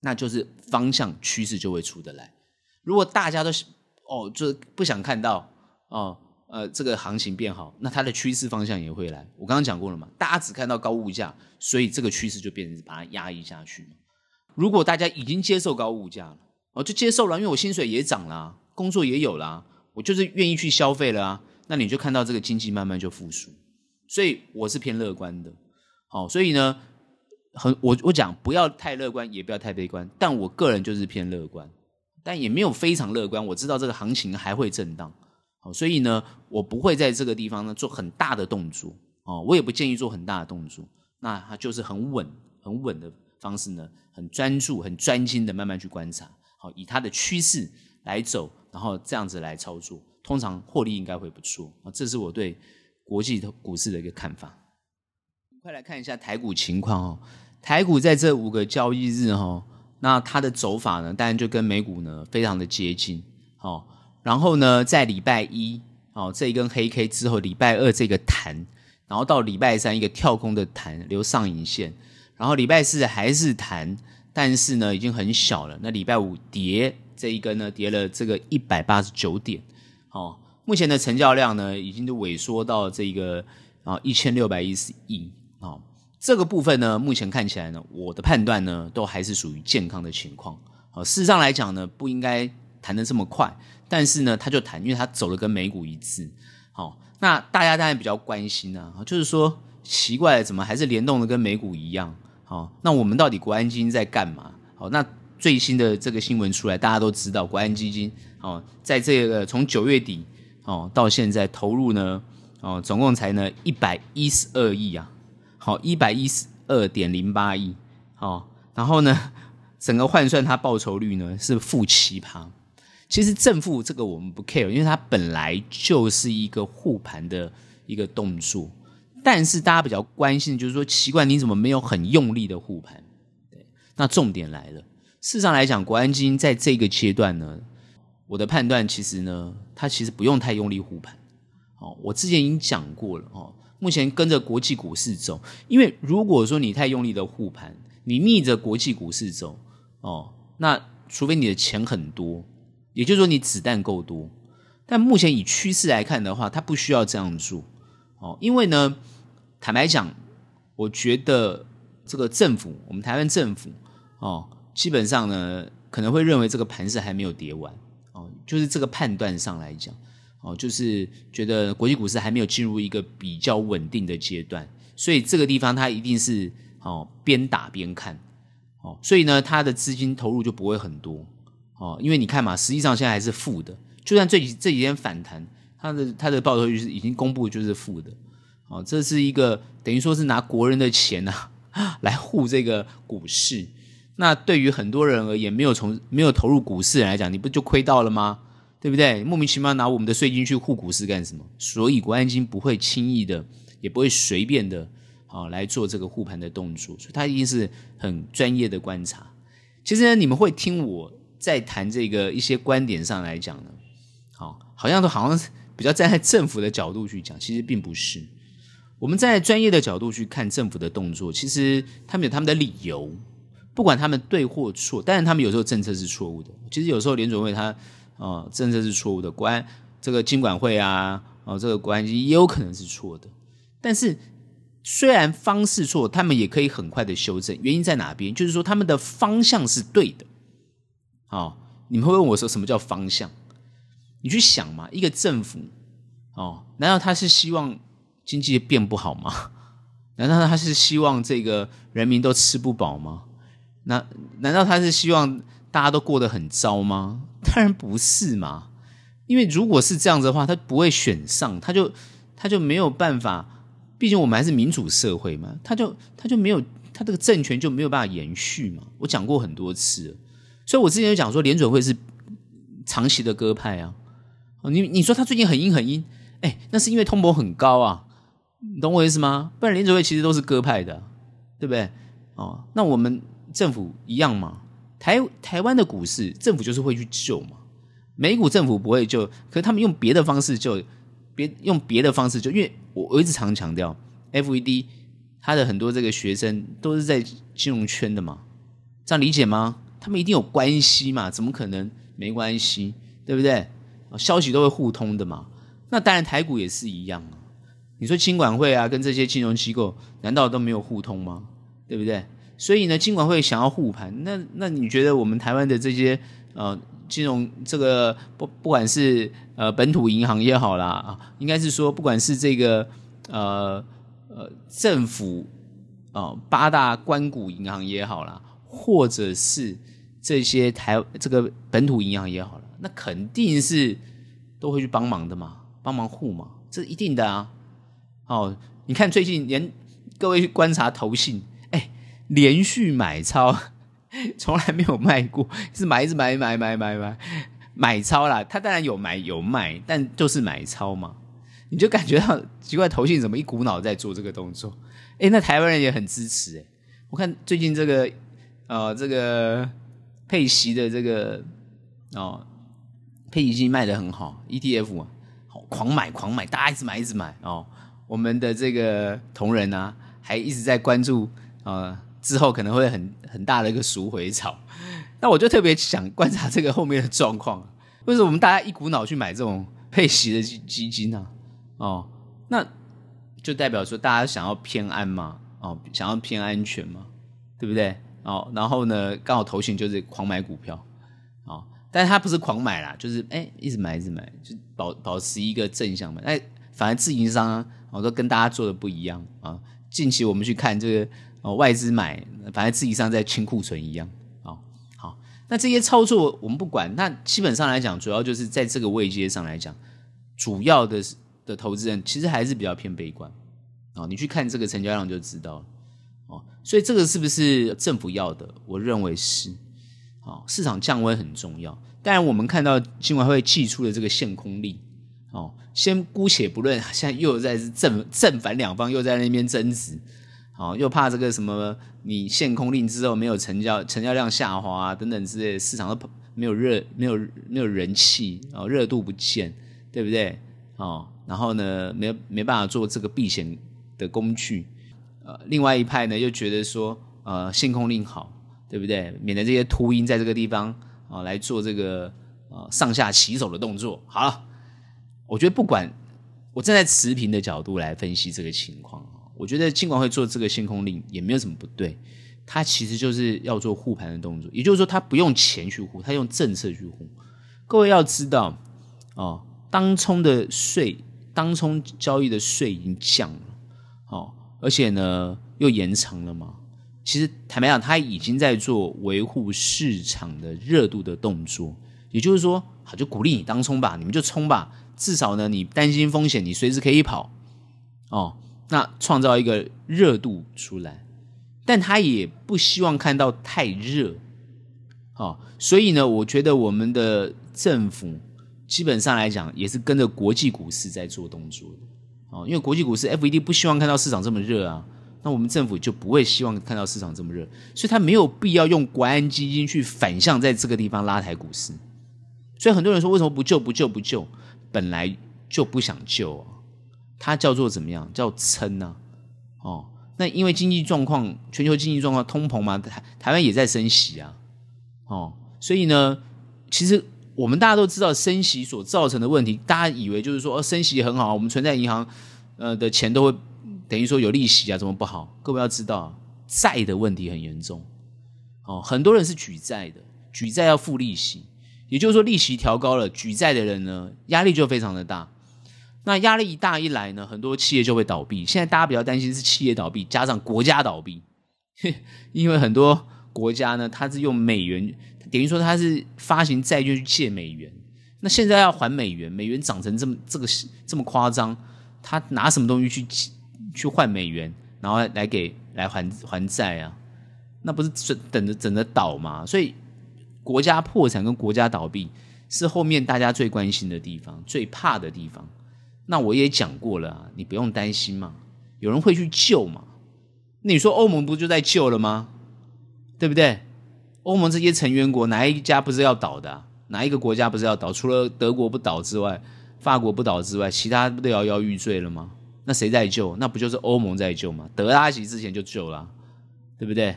那就是方向趋势就会出得来。如果大家都哦，就不想看到哦，呃，这个行情变好，那它的趋势方向也会来。我刚刚讲过了嘛，大家只看到高物价，所以这个趋势就变成把它压抑下去。如果大家已经接受高物价了，哦，就接受了，因为我薪水也涨了。工作也有啦，我就是愿意去消费了啊，那你就看到这个经济慢慢就复苏，所以我是偏乐观的。好，所以呢，很我我讲不要太乐观，也不要太悲观，但我个人就是偏乐观，但也没有非常乐观。我知道这个行情还会震荡，好，所以呢，我不会在这个地方呢做很大的动作，哦，我也不建议做很大的动作，那它就是很稳、很稳的方式呢，很专注、很专心的慢慢去观察，好，以它的趋势来走，然后这样子来操作，通常获利应该会不错啊。这是我对国际股市的一个看法。快来看一下台股情况哦，台股在这五个交易日哈，那它的走法呢，当然就跟美股呢非常的接近，好，然后呢，在礼拜一哦这一根黑 K 之后，礼拜二这个弹。然后到礼拜三一个跳空的弹留上影线，然后礼拜四还是弹，但是呢已经很小了。那礼拜五跌这一根呢跌了这个一百八十九点，哦，目前的成交量呢已经都萎缩到这个啊一千六百一十亿，哦，这个部分呢目前看起来呢我的判断呢都还是属于健康的情况，哦，事实上来讲呢不应该弹得这么快，但是呢他就弹，因为他走的跟美股一致，好，那大家当然比较关心啊，就是说奇怪，怎么还是联动的跟美股一样？好，那我们到底国安基金在干嘛？好，那最新的这个新闻出来，大家都知道，国安基金哦，在这个从九月底哦到现在投入呢哦，总共才呢一百一十二亿啊，好，一百一十二点零八亿，好，然后呢，整个换算它报酬率呢是负七趴。其实正负这个我们不 care，因为它本来就是一个护盘的一个动作。但是大家比较关心的就是说，奇怪，你怎么没有很用力的护盘？对，那重点来了。事实上来讲，国安基金在这个阶段呢，我的判断其实呢，它其实不用太用力护盘。哦，我之前已经讲过了哦。目前跟着国际股市走，因为如果说你太用力的护盘，你逆着国际股市走哦，那除非你的钱很多。也就是说，你子弹够多，但目前以趋势来看的话，它不需要这样做哦。因为呢，坦白讲，我觉得这个政府，我们台湾政府哦，基本上呢，可能会认为这个盘势还没有跌完哦。就是这个判断上来讲哦，就是觉得国际股市还没有进入一个比较稳定的阶段，所以这个地方它一定是哦边打边看哦，所以呢，它的资金投入就不会很多。哦，因为你看嘛，实际上现在还是负的。就算这几这几天反弹，它的它的报酬率是已经公布就是负的。哦，这是一个等于说是拿国人的钱啊 来护这个股市。那对于很多人而言，没有从没有投入股市来讲，你不就亏到了吗？对不对？莫名其妙拿我们的税金去护股市干什么？所以国安金不会轻易的，也不会随便的啊来做这个护盘的动作。所以它一定是很专业的观察。其实呢，你们会听我。在谈这个一些观点上来讲呢，好，好像都好像比较站在政府的角度去讲，其实并不是。我们在专业的角度去看政府的动作，其实他们有他们的理由，不管他们对或错。但是，他们有时候政策是错误的。其实有时候联准会他哦政策是错误的，国安这个金管会啊，哦这个关系也有可能是错的。但是虽然方式错，他们也可以很快的修正。原因在哪边？就是说他们的方向是对的。哦，你们会问我说什么叫方向？你去想嘛，一个政府哦，难道他是希望经济变不好吗？难道他是希望这个人民都吃不饱吗？那难道他是希望大家都过得很糟吗？当然不是嘛，因为如果是这样子的话，他不会选上，他就他就没有办法。毕竟我们还是民主社会嘛，他就他就没有他这个政权就没有办法延续嘛。我讲过很多次。所以，我之前就讲说，联准会是长期的鸽派啊。你你说他最近很阴很阴，哎，那是因为通膨很高啊，你懂我意思吗？不然联准会其实都是鸽派的，对不对？哦，那我们政府一样嘛。台台湾的股市政府就是会去救嘛，美股政府不会救，可是他们用别的方式救，别用别的方式救。因为我我一直常强调，FED 他的很多这个学生都是在金融圈的嘛，这样理解吗？他们一定有关系嘛？怎么可能没关系？对不对？消息都会互通的嘛。那当然，台股也是一样啊。你说金管会啊，跟这些金融机构难道都没有互通吗？对不对？所以呢，尽管会想要护盘，那那你觉得我们台湾的这些呃金融这个不不管是呃本土银行也好啦啊，应该是说不管是这个呃呃政府啊、八大关股银行也好啦，或者是这些台这个本土银行也好了，那肯定是都会去帮忙的嘛，帮忙护嘛，这一定的啊。哦，你看最近连各位去观察投信，连续买超，从来没有卖过，是买一直买买买买买买超啦。他当然有买有卖，但就是买超嘛。你就感觉到奇怪，投信怎么一股脑在做这个动作？哎，那台湾人也很支持哎。我看最近这个呃这个配息的这个哦配息金卖的很好，ETF 啊，好狂买狂买，大家一直买一直买哦。我们的这个同仁啊，还一直在关注啊、呃，之后可能会很很大的一个赎回潮。那我就特别想观察这个后面的状况，为什么我们大家一股脑去买这种配息的基基金呢？哦，那就代表说大家想要偏安嘛，哦，想要偏安全嘛，对不对？哦，然后呢，刚好投信就是狂买股票，哦，但是他不是狂买啦，就是哎，一直买一直买，就保保持一个正向嘛。哎，反而自营商啊，我都跟大家做的不一样啊。近期我们去看这个哦，外资买，反正自己上在清库存一样。哦，好，那这些操作我们不管，那基本上来讲，主要就是在这个位阶上来讲，主要的。的投资人其实还是比较偏悲观，哦，你去看这个成交量就知道了，哦，所以这个是不是政府要的？我认为是，哦，市场降温很重要。当然，我们看到金管会祭出的这个限空令，哦，先姑且不论，现在又在正正反两方又在那边争执，哦，又怕这个什么你限空令之后没有成交，成交量下滑啊等等之类的，市场都没有热，没有没有人气，哦，热度不见，对不对？哦。然后呢，没没办法做这个避险的工具，呃，另外一派呢又觉得说，呃，限空令好，对不对？免得这些秃鹰在这个地方啊、来做这个呃上下其手的动作。好了，我觉得不管我站在持平的角度来分析这个情况啊，我觉得尽管会做这个限空令也没有什么不对，他其实就是要做护盘的动作，也就是说他不用钱去护，他用政策去护。各位要知道哦，当冲的税。当冲交易的税已经降了，哦，而且呢又延长了嘛。其实坦白讲，他已经在做维护市场的热度的动作。也就是说，好，就鼓励你当冲吧，你们就冲吧。至少呢，你担心风险，你随时可以跑，哦，那创造一个热度出来。但他也不希望看到太热，哦，所以呢，我觉得我们的政府。基本上来讲，也是跟着国际股市在做动作的，哦，因为国际股市 FED 不希望看到市场这么热啊，那我们政府就不会希望看到市场这么热，所以他没有必要用国安基金去反向在这个地方拉抬股市。所以很多人说，为什么不救不救不救？本来就不想救啊，它叫做怎么样？叫撑啊，哦，那因为经济状况，全球经济状况通膨嘛，台台湾也在升息啊，哦，所以呢，其实。我们大家都知道升息所造成的问题，大家以为就是说，哦，升息很好，我们存在银行，呃的钱都会等于说有利息啊，怎么不好？各位要知道，债的问题很严重，哦，很多人是举债的，举债要付利息，也就是说利息调高了，举债的人呢压力就非常的大。那压力一大一来呢，很多企业就会倒闭。现在大家比较担心是企业倒闭加上国家倒闭，因为很多国家呢，它是用美元。等于说他是发行债券去借美元，那现在要还美元，美元涨成这么这个这么夸张，他拿什么东西去去换美元，然后来给来还还债啊？那不是等着等着倒吗？所以国家破产跟国家倒闭是后面大家最关心的地方，最怕的地方。那我也讲过了，你不用担心嘛，有人会去救嘛。你说欧盟不就在救了吗？对不对？欧盟这些成员国哪一家不是要倒的？哪一个国家不是要倒？除了德国不倒之外，法国不倒之外，其他不都摇摇欲坠了吗？那谁在救？那不就是欧盟在救吗？德拉吉之前就救了，对不对？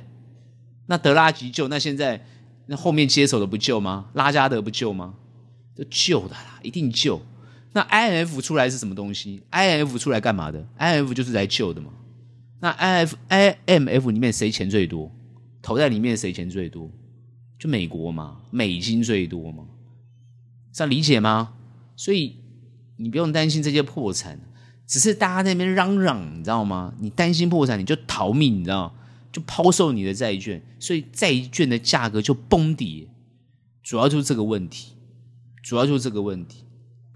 那德拉吉救，那现在那后面接手的不救吗？拉加德不救吗？都救的啦，一定救。那 IMF 出来是什么东西？I F 出来干嘛的？I F 就是来救的嘛。那 I F I M F 里面谁钱最多？投在里面谁钱最多？就美国嘛，美金最多嘛，这样理解吗？所以你不用担心这些破产，只是大家那边嚷嚷，你知道吗？你担心破产，你就逃命，你知道？就抛售你的债券，所以债券的价格就崩跌，主要就是这个问题，主要就是这个问题。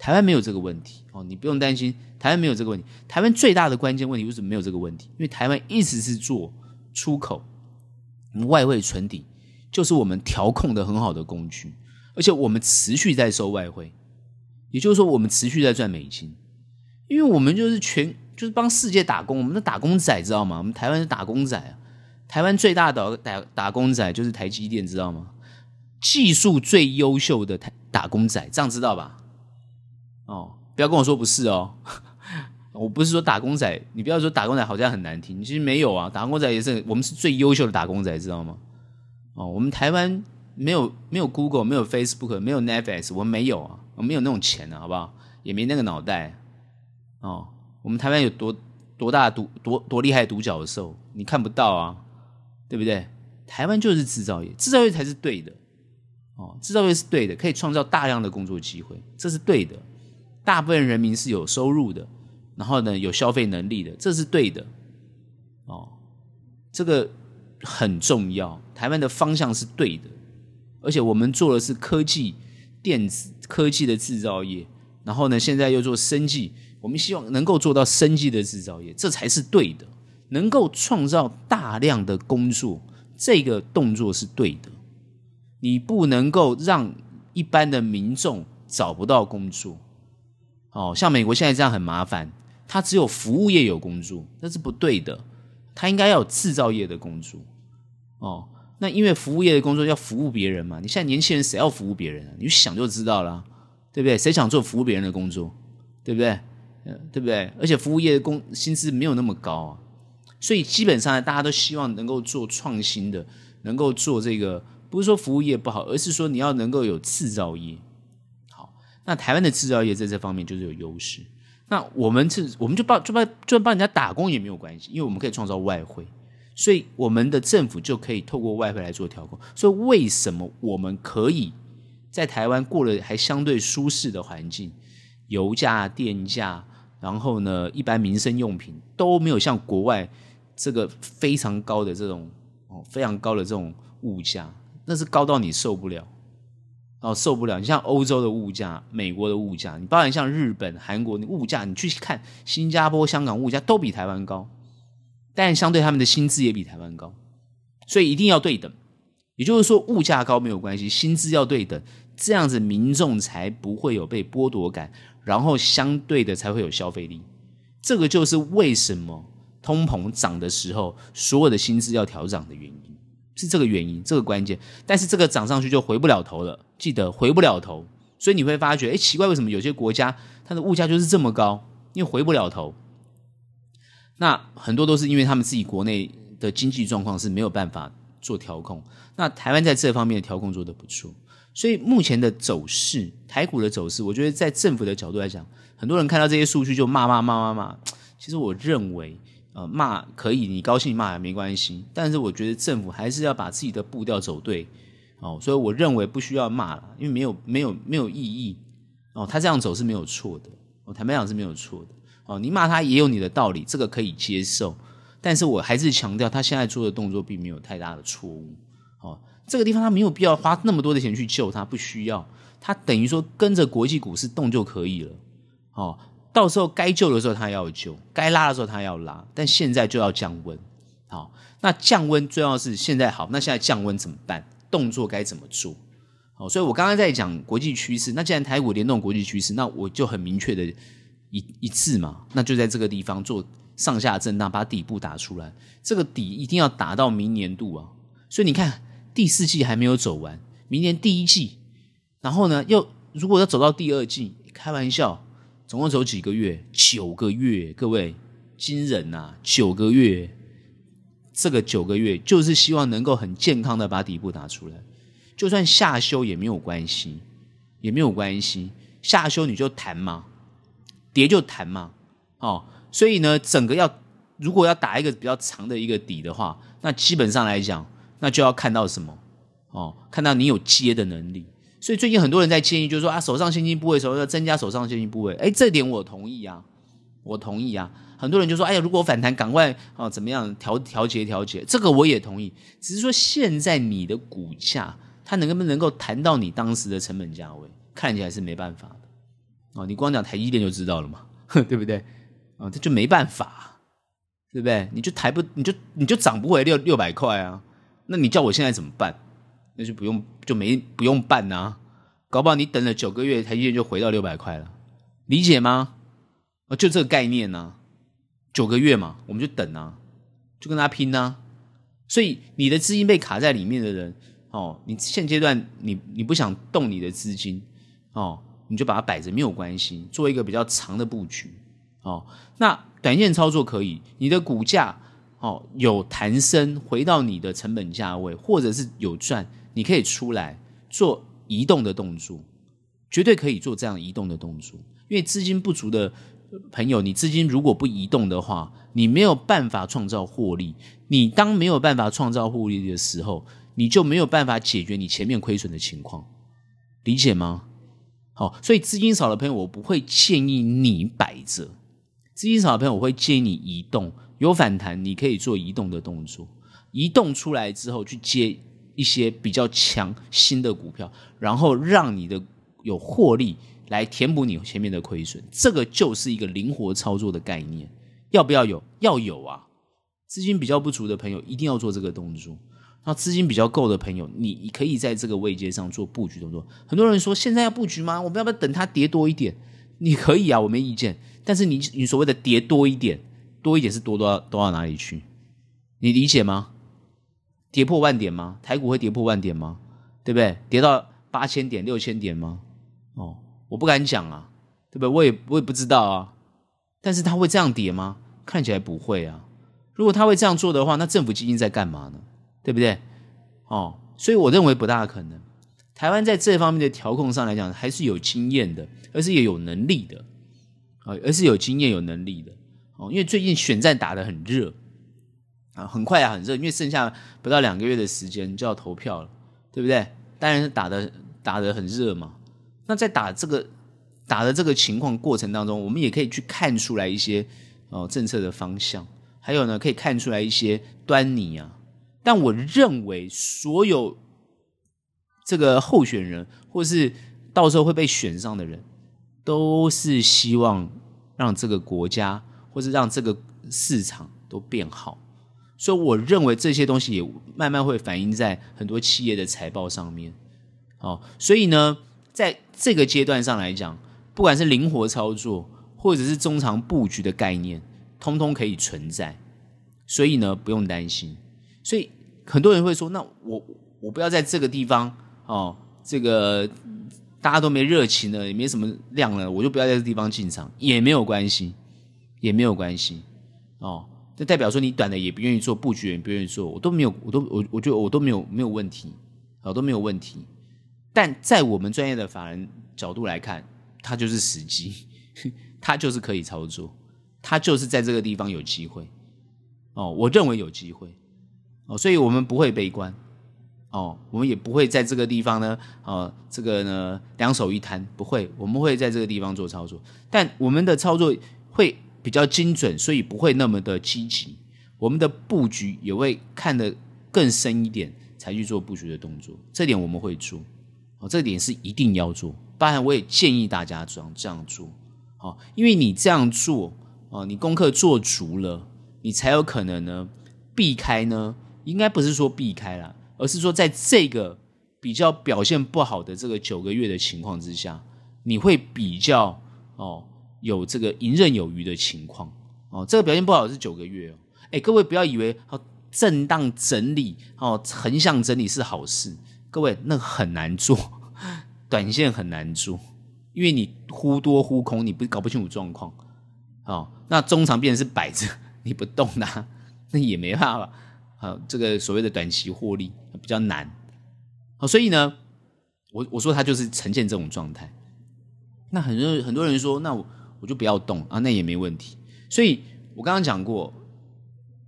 台湾没有这个问题哦，你不用担心，台湾没有这个问题。台湾最大的关键问题为什么没有这个问题？因为台湾一直是做出口，外汇存底就是我们调控的很好的工具，而且我们持续在收外汇，也就是说我们持续在赚美金，因为我们就是全就是帮世界打工，我们的打工仔知道吗？我们台湾是打工仔啊，台湾最大的打打工仔就是台积电，知道吗？技术最优秀的台打工仔，这样知道吧？哦，不要跟我说不是哦，我不是说打工仔，你不要说打工仔好像很难听，其实没有啊，打工仔也是我们是最优秀的打工仔，知道吗？哦，我们台湾没有没有 Google，没有 Facebook，没有 Netflix，我们没有啊，我们没有那种钱啊，好不好？也没那个脑袋哦。我们台湾有多多大独多多厉害独角兽，你看不到啊，对不对？台湾就是制造业，制造业才是对的哦，制造业是对的，可以创造大量的工作机会，这是对的。大部分人民是有收入的，然后呢，有消费能力的，这是对的，哦，这个很重要。台湾的方向是对的，而且我们做的是科技、电子科技的制造业，然后呢，现在又做生技，我们希望能够做到生技的制造业，这才是对的，能够创造大量的工作，这个动作是对的。你不能够让一般的民众找不到工作。哦，像美国现在这样很麻烦，它只有服务业有工作，那是不对的，它应该要有制造业的工作。哦，那因为服务业的工作要服务别人嘛，你现在年轻人谁要服务别人啊？你想就知道了，对不对？谁想做服务别人的工作，对不对？对不对？而且服务业的工薪资没有那么高啊，所以基本上大家都希望能够做创新的，能够做这个，不是说服务业不好，而是说你要能够有制造业。那台湾的制造业在这方面就是有优势。那我们是，我们就帮就帮就帮人家打工也没有关系，因为我们可以创造外汇，所以我们的政府就可以透过外汇来做调控。所以为什么我们可以在台湾过了还相对舒适的环境，油价、电价，然后呢，一般民生用品都没有像国外这个非常高的这种哦，非常高的这种物价，那是高到你受不了。哦，受不了！你像欧洲的物价、美国的物价，你包含像日本、韩国的物价，你去看新加坡、香港物价都比台湾高，但相对他们的薪资也比台湾高，所以一定要对等。也就是说，物价高没有关系，薪资要对等，这样子民众才不会有被剥夺感，然后相对的才会有消费力。这个就是为什么通膨涨的时候，所有的薪资要调涨的原因。是这个原因，这个关键，但是这个涨上去就回不了头了，记得回不了头，所以你会发觉，哎，奇怪，为什么有些国家它的物价就是这么高？因为回不了头。那很多都是因为他们自己国内的经济状况是没有办法做调控。那台湾在这方面的调控做得不错，所以目前的走势，台股的走势，我觉得在政府的角度来讲，很多人看到这些数据就骂骂骂骂骂。其实我认为。呃，骂可以，你高兴骂也没关系。但是我觉得政府还是要把自己的步调走对，哦，所以我认为不需要骂了，因为没有没有没有意义。哦，他这样走是没有错的，哦，坦白讲是没有错的。哦，你骂他也有你的道理，这个可以接受。但是我还是强调，他现在做的动作并没有太大的错误。哦，这个地方他没有必要花那么多的钱去救他，不需要。他等于说跟着国际股市动就可以了。哦。到时候该救的时候他要救，该拉的时候他要拉，但现在就要降温。好，那降温最要是现在好，那现在降温怎么办？动作该怎么做？好，所以我刚刚在讲国际趋势。那既然台股联动国际趋势，那我就很明确的一一致嘛，那就在这个地方做上下震荡，把底部打出来。这个底一定要打到明年度啊。所以你看第四季还没有走完，明年第一季，然后呢又如果要走到第二季，开玩笑。总共走几个月？九个月，各位，惊人呐、九个月，这个九个月就是希望能够很健康的把底部打出来，就算下修也没有关系，也没有关系。下修你就弹嘛，跌就弹嘛，哦。所以呢，整个要如果要打一个比较长的一个底的话，那基本上来讲，那就要看到什么？哦，看到你有接的能力。所以最近很多人在建议，就是说啊，手上现金部位的时候要增加手上现金部位。哎，这点我同意啊，我同意啊。很多人就说，哎呀，如果反弹，赶快啊，怎么样调调节调节？这个我也同意。只是说现在你的股价，它能不能够谈到你当时的成本价位？看起来是没办法的。哦，你光讲台积电就知道了嘛，对不对？啊，这就没办法，对不对？你就抬不，你就你就涨不回六六百块啊？那你叫我现在怎么办？那就不用就没不用办呐、啊，搞不好你等了九个月，台积电就回到六百块了，理解吗？啊，就这个概念呢、九个月嘛，我们就等啊，就跟他拼啊。所以你的资金被卡在里面的人，哦，你现阶段你你不想动你的资金，哦，你就把它摆着没有关系，做一个比较长的布局，哦，那短线操作可以，你的股价哦有弹升回到你的成本价位，或者是有赚，你可以出来做移动的动作，绝对可以做这样移动的动作，因为资金不足的朋友，你资金如果不移动的话，你没有办法创造获利。你当没有办法创造获利的时候，你就没有办法解决你前面亏损的情况，理解吗？好，所以资金少的朋友，我不会建议你摆着；资金少的朋友，我会建议你移动。有反弹，你可以做移动的动作，移动出来之后去接一些比较强新的股票，然后让你的有获利来填补你前面的亏损。这个就是一个灵活操作的概念，要不要有？要有啊！资金比较不足的朋友，一定要做这个动作。那资金比较够的朋友，你可以在这个位阶上做布局动作。很多人说，现在要布局吗？我们要不要等它跌多一点？你可以啊，我没意见。但是你你所谓的跌多一点，多一点是多多到多到哪里去？你理解吗？跌破万点吗？台股会跌破万点吗？对不对？跌到八千点、六千点吗？哦，我不敢讲啊，对不对？我也我也不知道啊。但是它会这样跌吗？看起来不会啊。如果他会这样做的话，那政府基金在干嘛呢？对不对？哦，所以我认为不大可能。台湾在这方面的调控上来讲，还是有经验的，而是也有能力的，啊，而是有经验、有能力的。哦，因为最近选战打得很热啊，很快啊，很热，因为剩下不到两个月的时间就要投票了，对不对？当然是打得打得很热嘛。那在打这个打的这个情况过程当中，我们也可以去看出来一些哦政策的方向。还有呢，可以看出来一些端倪啊。但我认为，所有这个候选人，或是到时候会被选上的人，都是希望让这个国家，或是让这个市场都变好。所以，我认为这些东西也慢慢会反映在很多企业的财报上面。哦，所以呢，在这个阶段上来讲，不管是灵活操作，或者是中长布局的概念。通通可以存在，所以呢，不用担心。所以很多人会说：“那我我不要在这个地方哦，这个大家都没热情了，也没什么量了，我就不要在这地方进场，也没有关系，也没有关系哦。这代表说你短的也不愿意做，布局也不愿意做，我都没有，我都我我觉得我都没有没有问题，好，都没有问题。但在我们专业的法人角度来看，它就是时机，它就是可以操作。”他就是在这个地方有机会，哦，我认为有机会，哦，所以我们不会悲观，哦，我们也不会在这个地方呢，哦，这个呢两手一摊，不会，我们会在这个地方做操作，但我们的操作会比较精准，所以不会那么的积极，我们的布局也会看得更深一点才去做布局的动作，这点我们会做，哦，这点是一定要做，当然我也建议大家这样这样做，哦，因为你这样做。哦，你功课做足了，你才有可能呢避开呢，应该不是说避开啦，而是说在这个比较表现不好的这个九个月的情况之下，你会比较哦有这个游刃有余的情况哦。这个表现不好是九个月哦，哎，各位不要以为哦震荡整理哦横向整理是好事，各位那很难做，短线很难做，因为你忽多忽空，你不搞不清楚状况。哦，那中长变成是摆着你不动的，那也没办法。好，这个所谓的短期获利比较难。好，所以呢，我我说他就是呈现这种状态。那很多很多人说，那我我就不要动啊，那也没问题。所以我刚刚讲过，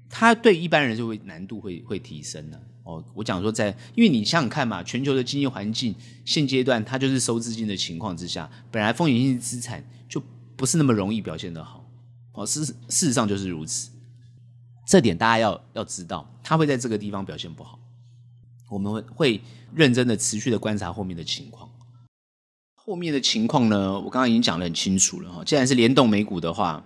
他对一般人就会难度会会提升了。哦，我讲说在，因为你想想看嘛，全球的经济环境现阶段它就是收资金的情况之下，本来风险性资产就不是那么容易表现的好。哦，事事实上就是如此，这点大家要要知道，它会在这个地方表现不好，我们会会认真的持续的观察后面的情况。后面的情况呢，我刚刚已经讲得很清楚了哈。既然是联动美股的话，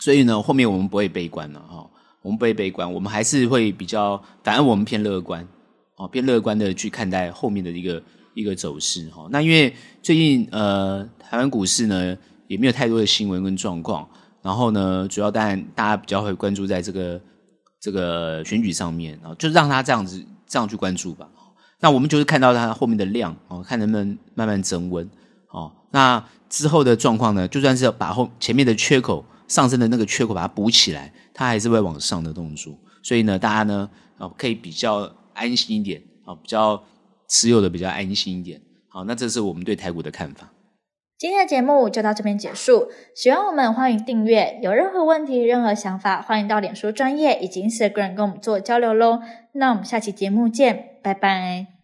所以呢，后面我们不会悲观了哈。我们不会悲观，我们还是会比较，反而我们偏乐观哦，偏乐观的去看待后面的一个一个走势哈。那因为最近呃，台湾股市呢也没有太多的新闻跟状况，然后呢，主要当然大家比较会关注在这个这个选举上面啊，就让他这样子这样去关注吧。那我们就是看到它后面的量哦，看能不能慢慢增温哦。那之后的状况呢，就算是把后前面的缺口上升的那个缺口把它补起来，它还是会往上的动作。所以呢，大家呢啊可以比较安心一点啊，比较持有的比较安心一点。好，那这是我们对台股的看法。今天的节目就到这边结束。喜欢我们，欢迎订阅。有任何问题、任何想法，欢迎到脸书专业以及 Instagram 跟我们做交流喽。那我们下期节目见，拜拜。